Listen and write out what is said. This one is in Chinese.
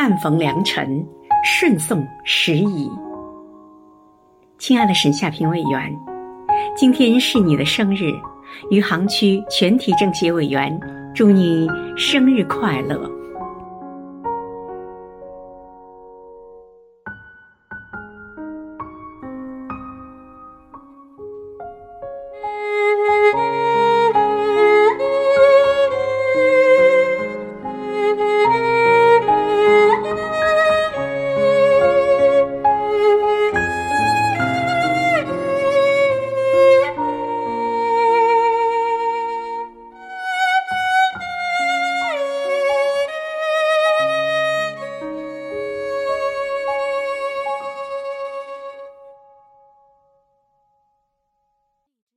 暗逢良辰，顺送时宜。亲爱的沈夏评委员，今天是你的生日，余杭区全体政协委员，祝你生日快乐。